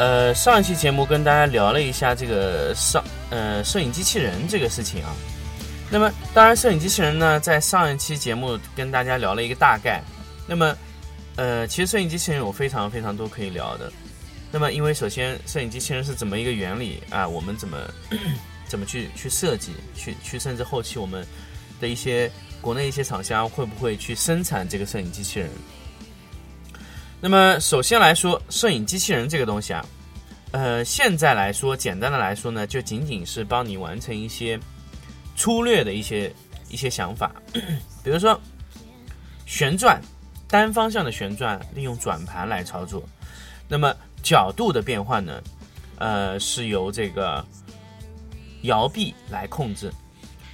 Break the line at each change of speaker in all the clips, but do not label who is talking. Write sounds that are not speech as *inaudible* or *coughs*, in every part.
呃，上一期节目跟大家聊了一下这个上呃摄影机器人这个事情啊。那么，当然，摄影机器人呢，在上一期节目跟大家聊了一个大概。那么，呃，其实摄影机器人有非常非常多可以聊的。那么，因为首先，摄影机器人是怎么一个原理啊？我们怎么 *coughs* 怎么去去设计，去去甚至后期我们的一些国内一些厂商会不会去生产这个摄影机器人？那么，首先来说，摄影机器人这个东西啊，呃，现在来说，简单的来说呢，就仅仅是帮你完成一些粗略的一些一些想法，*clears throat* 比如说旋转，单方向的旋转，利用转盘来操作。那么角度的变换呢，呃，是由这个摇臂来控制。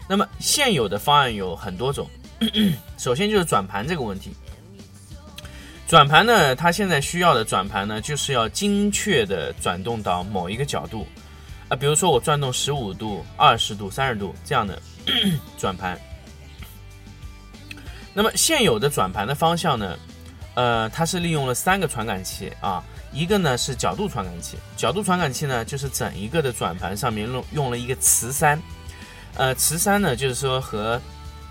那么现有的方案有很多种，*clears throat* 首先就是转盘这个问题。转盘呢，它现在需要的转盘呢，就是要精确的转动到某一个角度，啊，比如说我转动十五度、二十度、三十度这样的 *coughs* 转盘。那么现有的转盘的方向呢，呃，它是利用了三个传感器啊，一个呢是角度传感器，角度传感器呢就是整一个的转盘上面用用了一个磁栅，呃，磁栅呢就是说和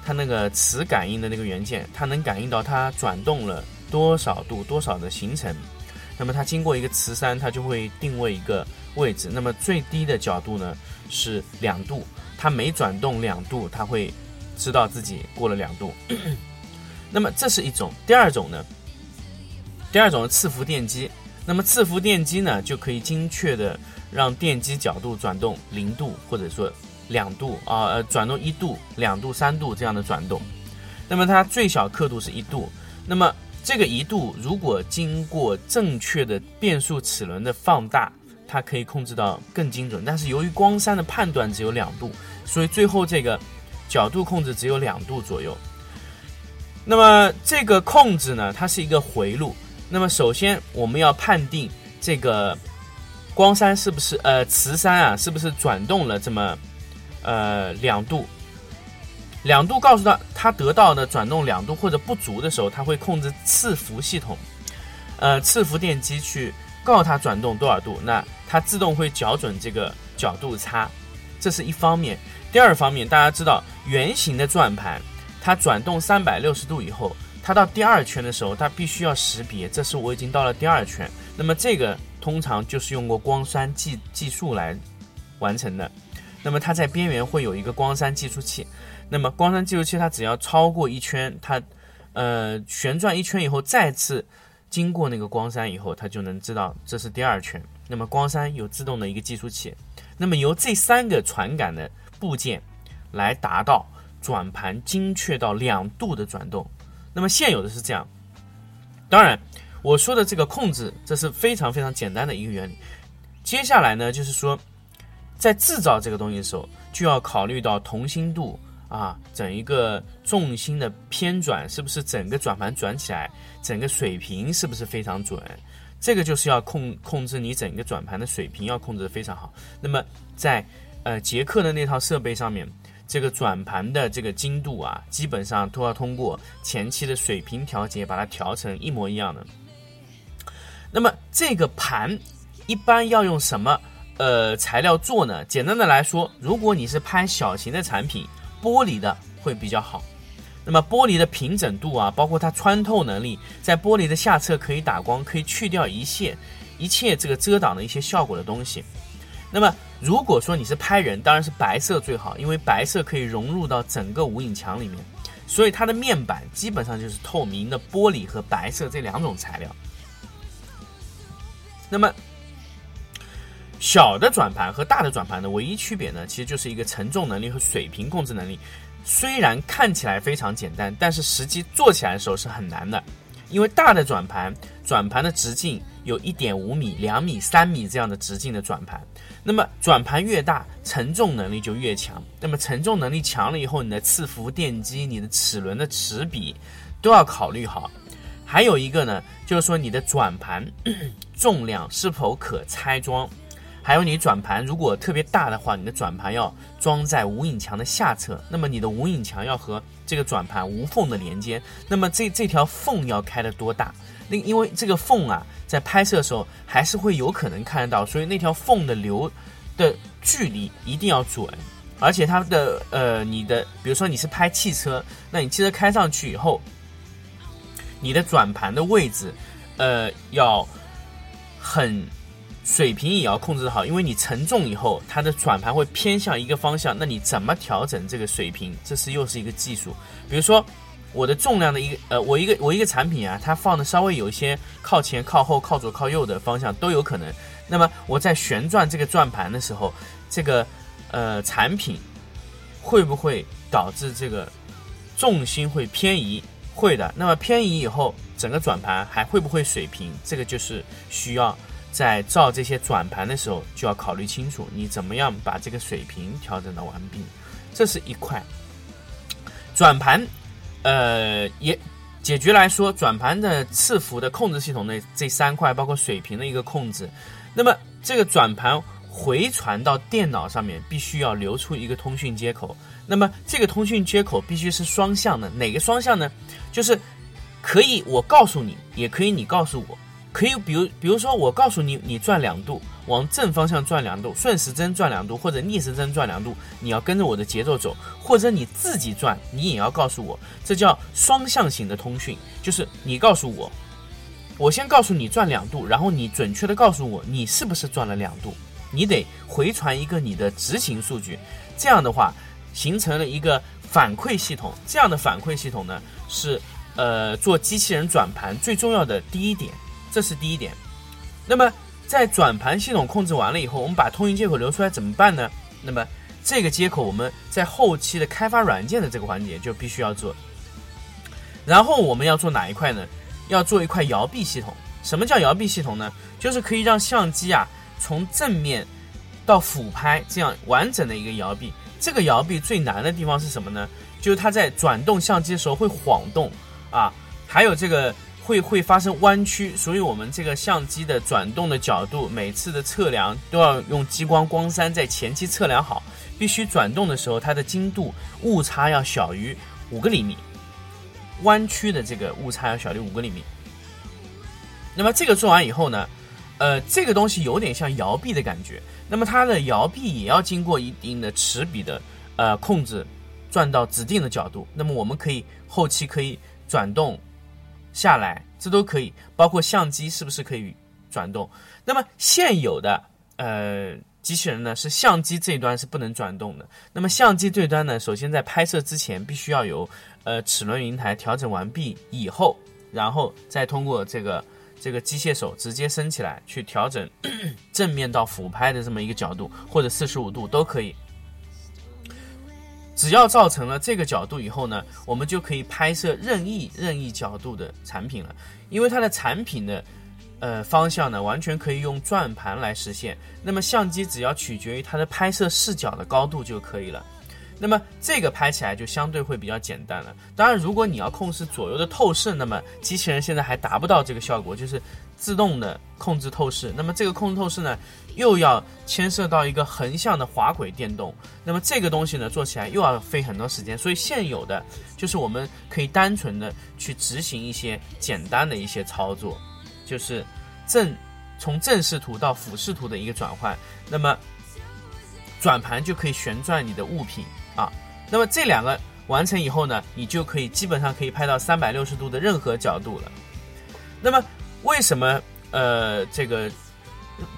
它那个磁感应的那个元件，它能感应到它转动了。多少度多少的行程，那么它经过一个磁山，它就会定位一个位置。那么最低的角度呢是两度，它每转动两度，它会知道自己过了两度。*clears throat* 那么这是一种。第二种呢，第二种是伺服电机。那么伺服电机呢就可以精确的让电机角度转动零度或者说两度啊，呃，转动一度、两度、三度这样的转动。那么它最小刻度是一度。那么这个一度如果经过正确的变速齿轮的放大，它可以控制到更精准。但是由于光栅的判断只有两度，所以最后这个角度控制只有两度左右。那么这个控制呢，它是一个回路。那么首先我们要判定这个光栅是不是呃磁栅啊是不是转动了这么呃两度。两度告诉他，他得到的转动两度或者不足的时候，他会控制伺服系统，呃，伺服电机去告诉他转动多少度，那它自动会校准这个角度差，这是一方面。第二方面，大家知道圆形的转盘，它转动三百六十度以后，它到第二圈的时候，它必须要识别，这是我已经到了第二圈。那么这个通常就是用过光栅计计数来完成的。那么它在边缘会有一个光栅计数器。那么光栅计数器它只要超过一圈，它，呃，旋转一圈以后，再次经过那个光栅以后，它就能知道这是第二圈。那么光栅有自动的一个计数器，那么由这三个传感的部件来达到转盘精确到两度的转动。那么现有的是这样，当然我说的这个控制，这是非常非常简单的一个原理。接下来呢，就是说在制造这个东西的时候，就要考虑到同心度。啊，整一个重心的偏转是不是整个转盘转起来，整个水平是不是非常准？这个就是要控控制你整个转盘的水平要控制的非常好。那么在呃捷克的那套设备上面，这个转盘的这个精度啊，基本上都要通过前期的水平调节把它调成一模一样的。那么这个盘一般要用什么呃材料做呢？简单的来说，如果你是拍小型的产品。玻璃的会比较好，那么玻璃的平整度啊，包括它穿透能力，在玻璃的下侧可以打光，可以去掉一切一切这个遮挡的一些效果的东西。那么如果说你是拍人，当然是白色最好，因为白色可以融入到整个无影墙里面，所以它的面板基本上就是透明的玻璃和白色这两种材料。那么小的转盘和大的转盘的唯一区别呢，其实就是一个承重能力和水平控制能力。虽然看起来非常简单，但是实际做起来的时候是很难的。因为大的转盘，转盘的直径有一点五米、两米、三米这样的直径的转盘。那么转盘越大，承重能力就越强。那么承重能力强了以后，你的伺服电机、你的齿轮的齿比都要考虑好。还有一个呢，就是说你的转盘 *clears throat* 重量是否可拆装。还有你转盘如果特别大的话，你的转盘要装在无影墙的下侧，那么你的无影墙要和这个转盘无缝的连接，那么这这条缝要开的多大？那因为这个缝啊，在拍摄的时候还是会有可能看得到，所以那条缝的流的距离一定要准，而且它的呃，你的比如说你是拍汽车，那你汽车开上去以后，你的转盘的位置，呃，要很。水平也要控制好，因为你承重以后，它的转盘会偏向一个方向。那你怎么调整这个水平？这是又是一个技术。比如说，我的重量的一个呃，我一个我一个产品啊，它放的稍微有一些靠前、靠后、靠左、靠右的方向都有可能。那么我在旋转这个转盘的时候，这个呃产品会不会导致这个重心会偏移？会的。那么偏移以后，整个转盘还会不会水平？这个就是需要。在造这些转盘的时候，就要考虑清楚，你怎么样把这个水平调整到完毕，这是一块。转盘，呃，也解决来说，转盘的次浮的控制系统的这三块，包括水平的一个控制。那么这个转盘回传到电脑上面，必须要留出一个通讯接口。那么这个通讯接口必须是双向的，哪个双向呢？就是可以我告诉你，也可以你告诉我。可以，比如，比如说，我告诉你，你转两度，往正方向转两度，顺时针转两度，或者逆时针转两度，你要跟着我的节奏走，或者你自己转，你也要告诉我，这叫双向型的通讯，就是你告诉我，我先告诉你转两度，然后你准确的告诉我你是不是转了两度，你得回传一个你的执行数据，这样的话形成了一个反馈系统，这样的反馈系统呢是呃做机器人转盘最重要的第一点。这是第一点，那么在转盘系统控制完了以后，我们把通讯接口留出来怎么办呢？那么这个接口我们在后期的开发软件的这个环节就必须要做。然后我们要做哪一块呢？要做一块摇臂系统。什么叫摇臂系统呢？就是可以让相机啊从正面到俯拍这样完整的一个摇臂。这个摇臂最难的地方是什么呢？就是它在转动相机的时候会晃动啊，还有这个。会会发生弯曲，所以我们这个相机的转动的角度，每次的测量都要用激光光栅在前期测量好，必须转动的时候它的精度误差要小于五个厘米，弯曲的这个误差要小于五个厘米。那么这个做完以后呢，呃，这个东西有点像摇臂的感觉，那么它的摇臂也要经过一定的齿比的呃控制，转到指定的角度，那么我们可以后期可以转动。下来，这都可以，包括相机是不是可以转动？那么现有的呃机器人呢，是相机这一端是不能转动的。那么相机这端呢，首先在拍摄之前必须要有呃齿轮云台调整完毕以后，然后再通过这个这个机械手直接升起来去调整 *coughs* 正面到俯拍的这么一个角度，或者四十五度都可以。只要造成了这个角度以后呢，我们就可以拍摄任意任意角度的产品了。因为它的产品的呃方向呢，完全可以用转盘来实现。那么相机只要取决于它的拍摄视角的高度就可以了。那么这个拍起来就相对会比较简单了。当然，如果你要控制左右的透视，那么机器人现在还达不到这个效果，就是自动的控制透视。那么这个控制透视呢，又要牵涉到一个横向的滑轨电动。那么这个东西呢，做起来又要费很多时间。所以现有的就是我们可以单纯的去执行一些简单的一些操作，就是正从正视图到俯视图的一个转换。那么转盘就可以旋转你的物品。那么这两个完成以后呢，你就可以基本上可以拍到三百六十度的任何角度了。那么为什么呃这个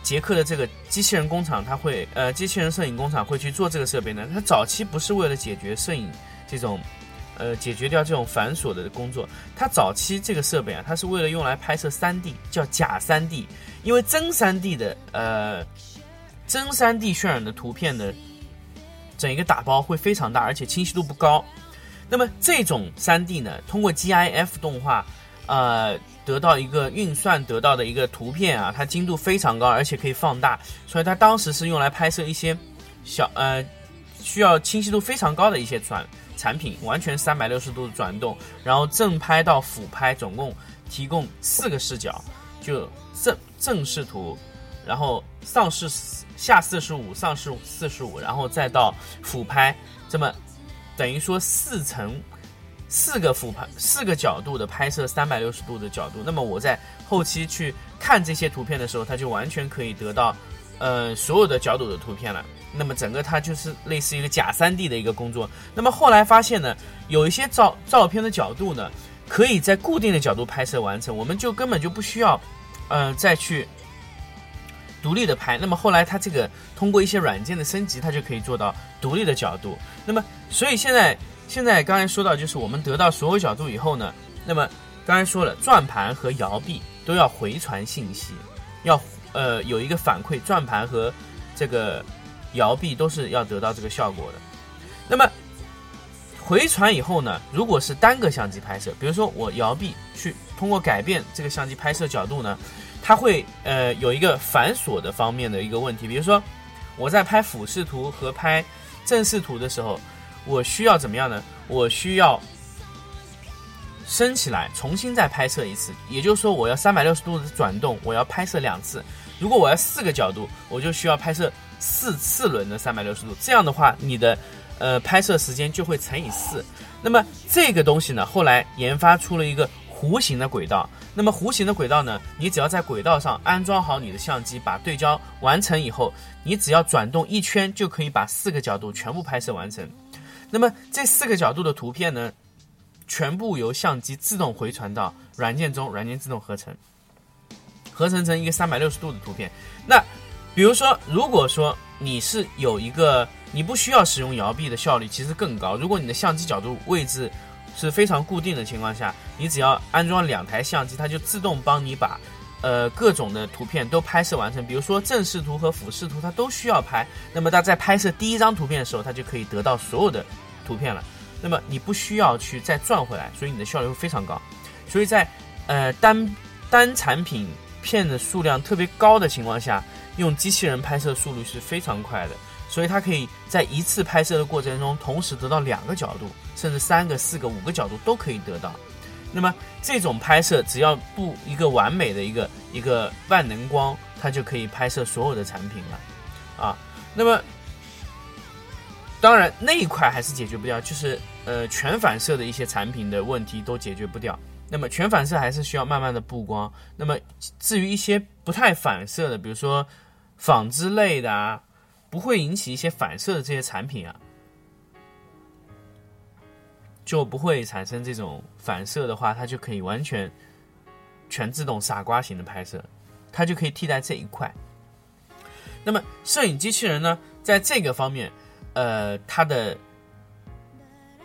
捷克的这个机器人工厂它会呃机器人摄影工厂会去做这个设备呢？它早期不是为了解决摄影这种呃，解决掉这种繁琐的工作。它早期这个设备啊，它是为了用来拍摄 3D，叫假 3D，因为真 3D 的呃，真 3D 渲染的图片的整一个打包会非常大，而且清晰度不高。那么这种 3D 呢，通过 GIF 动画，呃，得到一个运算得到的一个图片啊，它精度非常高，而且可以放大，所以它当时是用来拍摄一些小呃需要清晰度非常高的一些转产品，完全三百六十度转动，然后正拍到俯拍，总共提供四个视角，就正正视图，然后上视下四十五，上视四十五，然后再到俯拍，这么。等于说四层，四个俯拍，四个角度的拍摄，三百六十度的角度。那么我在后期去看这些图片的时候，它就完全可以得到，呃，所有的角度的图片了。那么整个它就是类似一个假三 D 的一个工作。那么后来发现呢，有一些照照片的角度呢，可以在固定的角度拍摄完成，我们就根本就不需要，嗯，再去。独立的拍，那么后来它这个通过一些软件的升级，它就可以做到独立的角度。那么，所以现在现在刚才说到，就是我们得到所有角度以后呢，那么刚才说了，转盘和摇臂都要回传信息，要呃有一个反馈，转盘和这个摇臂都是要得到这个效果的。那么回传以后呢，如果是单个相机拍摄，比如说我摇臂去通过改变这个相机拍摄角度呢。它会呃有一个繁琐的方面的一个问题，比如说我在拍俯视图和拍正视图的时候，我需要怎么样呢？我需要升起来重新再拍摄一次，也就是说我要三百六十度的转动，我要拍摄两次。如果我要四个角度，我就需要拍摄四四轮的三百六十度。这样的话，你的呃拍摄时间就会乘以四。那么这个东西呢，后来研发出了一个。弧形的轨道，那么弧形的轨道呢？你只要在轨道上安装好你的相机，把对焦完成以后，你只要转动一圈就可以把四个角度全部拍摄完成。那么这四个角度的图片呢，全部由相机自动回传到软件中，软件自动合成，合成成一个三百六十度的图片。那比如说，如果说你是有一个，你不需要使用摇臂的效率其实更高。如果你的相机角度位置。是非常固定的情况下，你只要安装两台相机，它就自动帮你把，呃，各种的图片都拍摄完成。比如说正视图和俯视图，它都需要拍。那么它在拍摄第一张图片的时候，它就可以得到所有的图片了。那么你不需要去再转回来，所以你的效率会非常高。所以在呃单单产品片的数量特别高的情况下，用机器人拍摄速率是非常快的。所以它可以在一次拍摄的过程中，同时得到两个角度，甚至三个、四个、五个角度都可以得到。那么这种拍摄，只要布一个完美的一个一个万能光，它就可以拍摄所有的产品了。啊，那么当然那一块还是解决不掉，就是呃全反射的一些产品的问题都解决不掉。那么全反射还是需要慢慢的布光。那么至于一些不太反射的，比如说纺织类的啊。不会引起一些反射的这些产品啊，就不会产生这种反射的话，它就可以完全全自动傻瓜型的拍摄，它就可以替代这一块。那么摄影机器人呢，在这个方面，呃，它的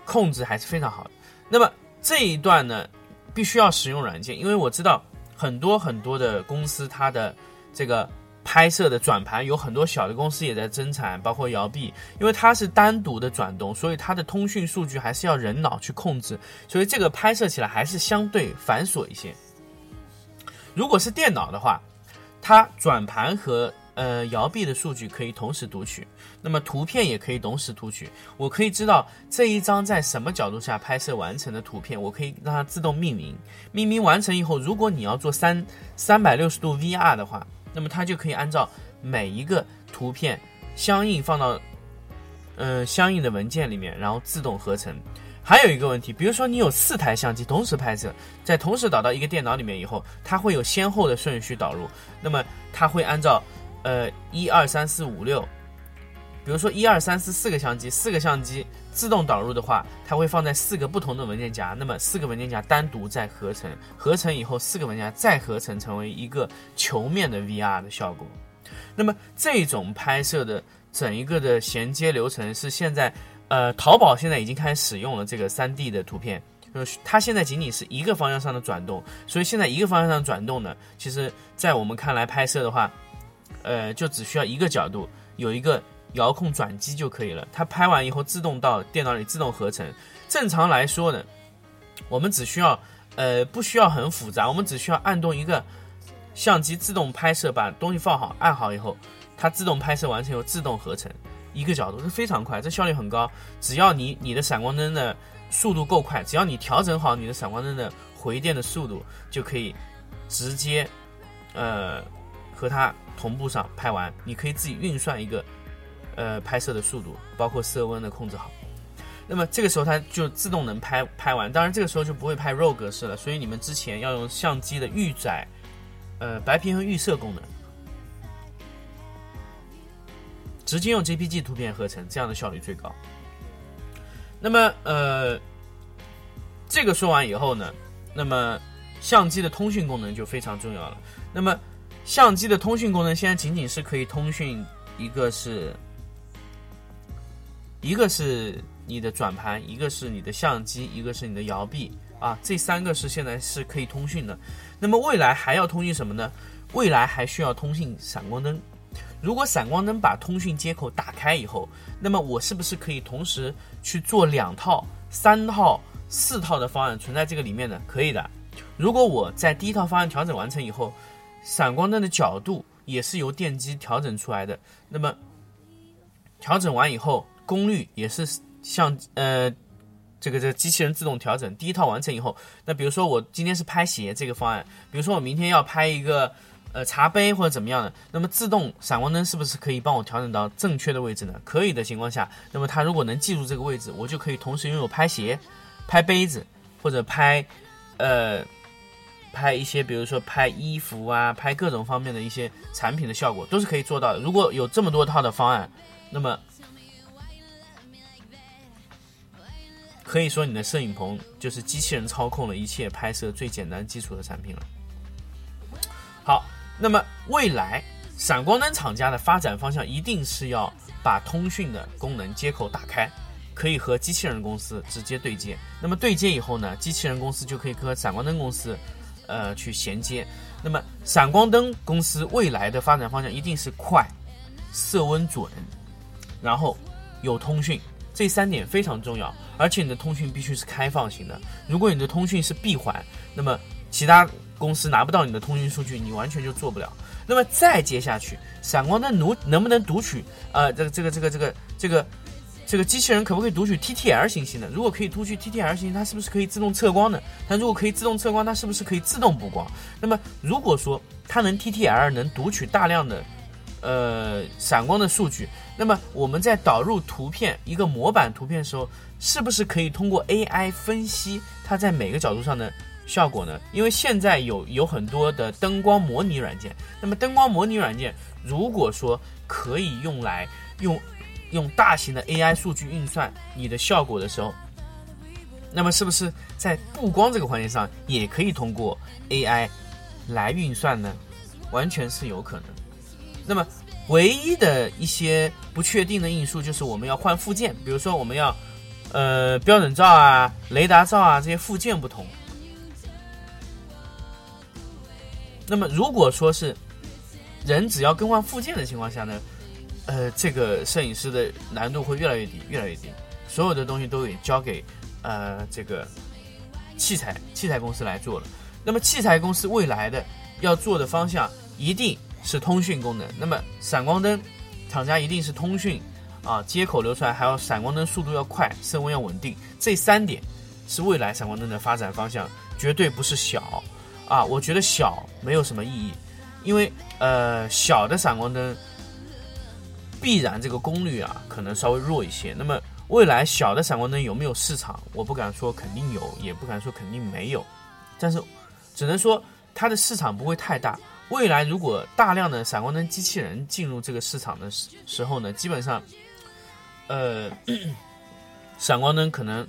控制还是非常好的。那么这一段呢，必须要使用软件，因为我知道很多很多的公司，它的这个。拍摄的转盘有很多小的公司也在增产，包括摇臂，因为它是单独的转动，所以它的通讯数据还是要人脑去控制，所以这个拍摄起来还是相对繁琐一些。如果是电脑的话，它转盘和呃摇臂的数据可以同时读取，那么图片也可以同时读取。我可以知道这一张在什么角度下拍摄完成的图片，我可以让它自动命名。命名完成以后，如果你要做三三百六十度 VR 的话。那么它就可以按照每一个图片相应放到，嗯，相应的文件里面，然后自动合成。还有一个问题，比如说你有四台相机同时拍摄，在同时导到一个电脑里面以后，它会有先后的顺序导入。那么它会按照，呃，一二三四五六，比如说一二三四四个相机，四个相机。自动导入的话，它会放在四个不同的文件夹，那么四个文件夹单独再合成，合成以后四个文件夹再合成成为一个球面的 VR 的效果。那么这种拍摄的整一个的衔接流程是现在，呃，淘宝现在已经开始使用了这个三 D 的图片，呃，它现在仅仅是一个方向上的转动，所以现在一个方向上转动呢，其实在我们看来拍摄的话，呃，就只需要一个角度，有一个遥控转机就可以了。它拍完以后自动到电脑里自动合成。正常来说呢，我们只需要，呃，不需要很复杂，我们只需要按动一个相机自动拍摄，把东西放好，按好以后，它自动拍摄完成以后自动合成。一个角度是非常快，这效率很高。只要你你的闪光灯的速度够快，只要你调整好你的闪光灯的回电的速度，就可以直接呃和它同步上拍完。你可以自己运算一个呃拍摄的速度，包括色温的控制好。那么这个时候它就自动能拍拍完。当然这个时候就不会拍 RAW 格式了，所以你们之前要用相机的预载呃白平衡预设功能。直接用 JPG 图片合成，这样的效率最高。那么，呃，这个说完以后呢，那么相机的通讯功能就非常重要了。那么，相机的通讯功能现在仅仅是可以通讯，一个是，一个是你的转盘，一个是你的相机，一个是你的摇臂啊，这三个是现在是可以通讯的。那么未来还要通讯什么呢？未来还需要通讯闪光灯。如果闪光灯把通讯接口打开以后，那么我是不是可以同时去做两套、三套、四套的方案存在这个里面呢？可以的。如果我在第一套方案调整完成以后，闪光灯的角度也是由电机调整出来的，那么调整完以后，功率也是像呃这个这个机器人自动调整。第一套完成以后，那比如说我今天是拍鞋这个方案，比如说我明天要拍一个。呃，茶杯或者怎么样的，那么自动闪光灯是不是可以帮我调整到正确的位置呢？可以的情况下，那么它如果能记住这个位置，我就可以同时拥有拍鞋、拍杯子或者拍，呃，拍一些，比如说拍衣服啊，拍各种方面的一些产品的效果，都是可以做到的。如果有这么多套的方案，那么可以说你的摄影棚就是机器人操控了一切拍摄最简单基础的产品了。好。那么未来闪光灯厂家的发展方向一定是要把通讯的功能接口打开，可以和机器人公司直接对接。那么对接以后呢，机器人公司就可以和闪光灯公司，呃，去衔接。那么闪光灯公司未来的发展方向一定是快、色温准，然后有通讯，这三点非常重要。而且你的通讯必须是开放型的，如果你的通讯是闭环，那么其他。公司拿不到你的通讯数据，你完全就做不了。那么再接下去，闪光灯读能不能读取？呃，这个这个这个这个这个这个机器人可不可以读取 TTL 信息呢？如果可以读取 TTL 信息，它是不是可以自动测光呢？它如果可以自动测光，它是不是可以自动补光？那么如果说它能 TTL 能读取大量的呃闪光的数据，那么我们在导入图片一个模板图片的时候，是不是可以通过 AI 分析它在每个角度上的？效果呢？因为现在有有很多的灯光模拟软件，那么灯光模拟软件如果说可以用来用用大型的 AI 数据运算你的效果的时候，那么是不是在布光这个环节上也可以通过 AI 来运算呢？完全是有可能。那么唯一的一些不确定的因素就是我们要换附件，比如说我们要呃标准照啊、雷达照啊这些附件不同。那么，如果说是人只要更换附件的情况下呢，呃，这个摄影师的难度会越来越低，越来越低。所有的东西都得交给呃这个器材器材公司来做了。那么，器材公司未来的要做的方向一定是通讯功能。那么，闪光灯厂家一定是通讯啊，接口流出来，还有闪光灯速度要快，色温要稳定。这三点是未来闪光灯的发展方向，绝对不是小。啊，我觉得小没有什么意义，因为呃，小的闪光灯必然这个功率啊可能稍微弱一些。那么未来小的闪光灯有没有市场？我不敢说肯定有，也不敢说肯定没有，但是只能说它的市场不会太大。未来如果大量的闪光灯机器人进入这个市场的时时候呢，基本上，呃，闪光灯可能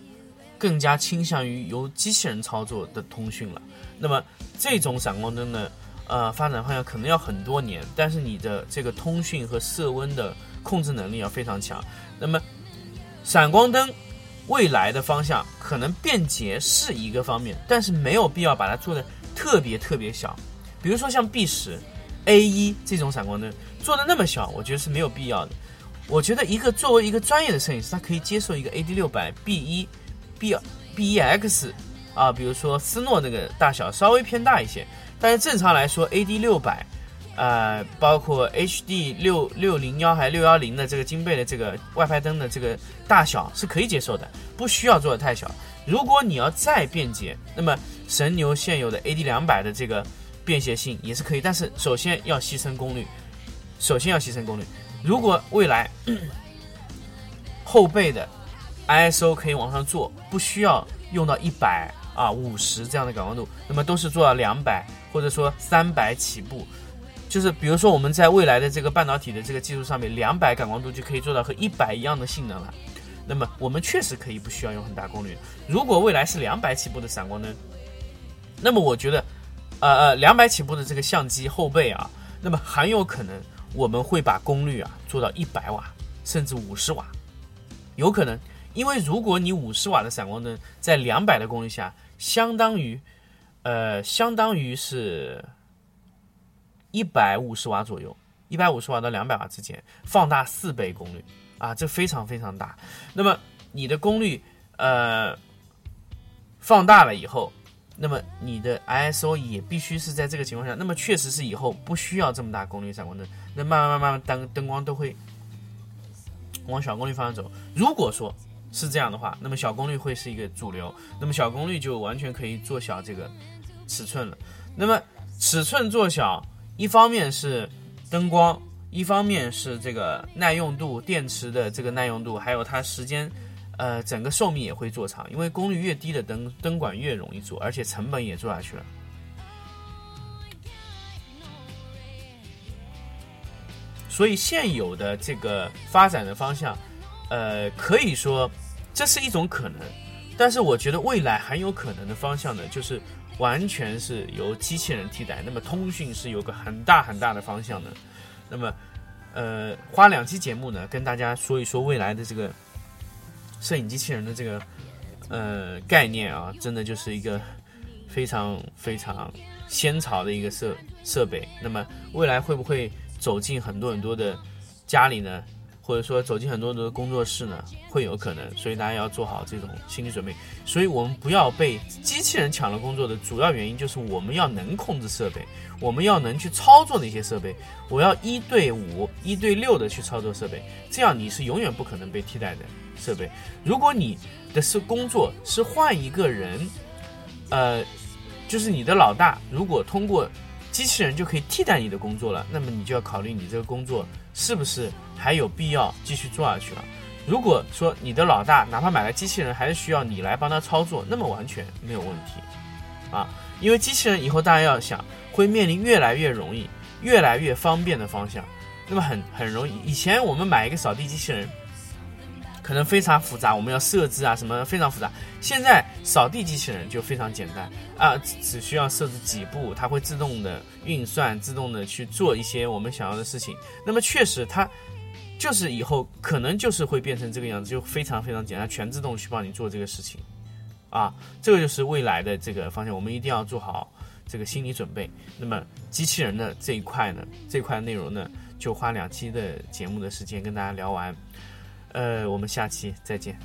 更加倾向于由机器人操作的通讯了。那么这种闪光灯呢，呃，发展方向可能要很多年，但是你的这个通讯和色温的控制能力要非常强。那么闪光灯未来的方向可能便捷是一个方面，但是没有必要把它做的特别特别小。比如说像 B 十、A 一这种闪光灯做的那么小，我觉得是没有必要的。我觉得一个作为一个专业的摄影师，他可以接受一个 AD 六百、B 一、B B 一 X 啊，比如说斯诺那个大小稍微偏大一些，但是正常来说 AD 六百，呃，包括 HD 六六零幺还六幺零的这个金贝的这个外拍灯的这个大小是可以接受的，不需要做的太小。如果你要再便捷，那么神牛现有的 AD 两百的这个便携性也是可以，但是首先要牺牲功率，首先要牺牲功率。如果未来后背的 ISO 可以往上做，不需要用到一百啊五十这样的感光度，那么都是做到两百或者说三百起步。就是比如说我们在未来的这个半导体的这个技术上面，两百感光度就可以做到和一百一样的性能了。那么我们确实可以不需要用很大功率。如果未来是两百起步的闪光灯，那么我觉得，呃呃，两百起步的这个相机后背啊，那么很有可能。我们会把功率啊做到一百瓦，甚至五十瓦，有可能，因为如果你五十瓦的闪光灯在两百的功率下，相当于，呃，相当于是一百五十瓦左右，一百五十瓦到两百瓦之间，放大四倍功率啊，这非常非常大。那么你的功率，呃，放大了以后。那么你的 ISO 也必须是在这个情况下，那么确实是以后不需要这么大功率闪光灯，那慢慢慢慢慢灯灯光都会往小功率方向走。如果说是这样的话，那么小功率会是一个主流，那么小功率就完全可以做小这个尺寸了。那么尺寸做小，一方面是灯光，一方面是这个耐用度，电池的这个耐用度，还有它时间。呃，整个寿命也会做长，因为功率越低的灯灯管越容易做，而且成本也做下去了。所以现有的这个发展的方向，呃，可以说这是一种可能，但是我觉得未来很有可能的方向呢，就是完全是由机器人替代。那么通讯是有个很大很大的方向的。那么，呃，花两期节目呢，跟大家说一说未来的这个。摄影机器人的这个呃概念啊，真的就是一个非常非常先潮的一个设设备。那么未来会不会走进很多很多的家里呢？或者说走进很多的工作室呢？会有可能。所以大家要做好这种心理准备。所以我们不要被机器人抢了工作的主要原因就是我们要能控制设备，我们要能去操作那些设备。我要一对五、一对六的去操作设备，这样你是永远不可能被替代的。设备，如果你的是工作是换一个人，呃，就是你的老大，如果通过机器人就可以替代你的工作了，那么你就要考虑你这个工作是不是还有必要继续做下去了。如果说你的老大哪怕买了机器人，还是需要你来帮他操作，那么完全没有问题啊，因为机器人以后大家要想会面临越来越容易、越来越方便的方向，那么很很容易。以前我们买一个扫地机器人。可能非常复杂，我们要设置啊，什么非常复杂。现在扫地机器人就非常简单啊，只需要设置几步，它会自动的运算，自动的去做一些我们想要的事情。那么确实，它就是以后可能就是会变成这个样子，就非常非常简单，全自动去帮你做这个事情啊。这个就是未来的这个方向，我们一定要做好这个心理准备。那么机器人的这一块呢，这块内容呢，就花两期的节目的时间跟大家聊完。呃，我们下期再见。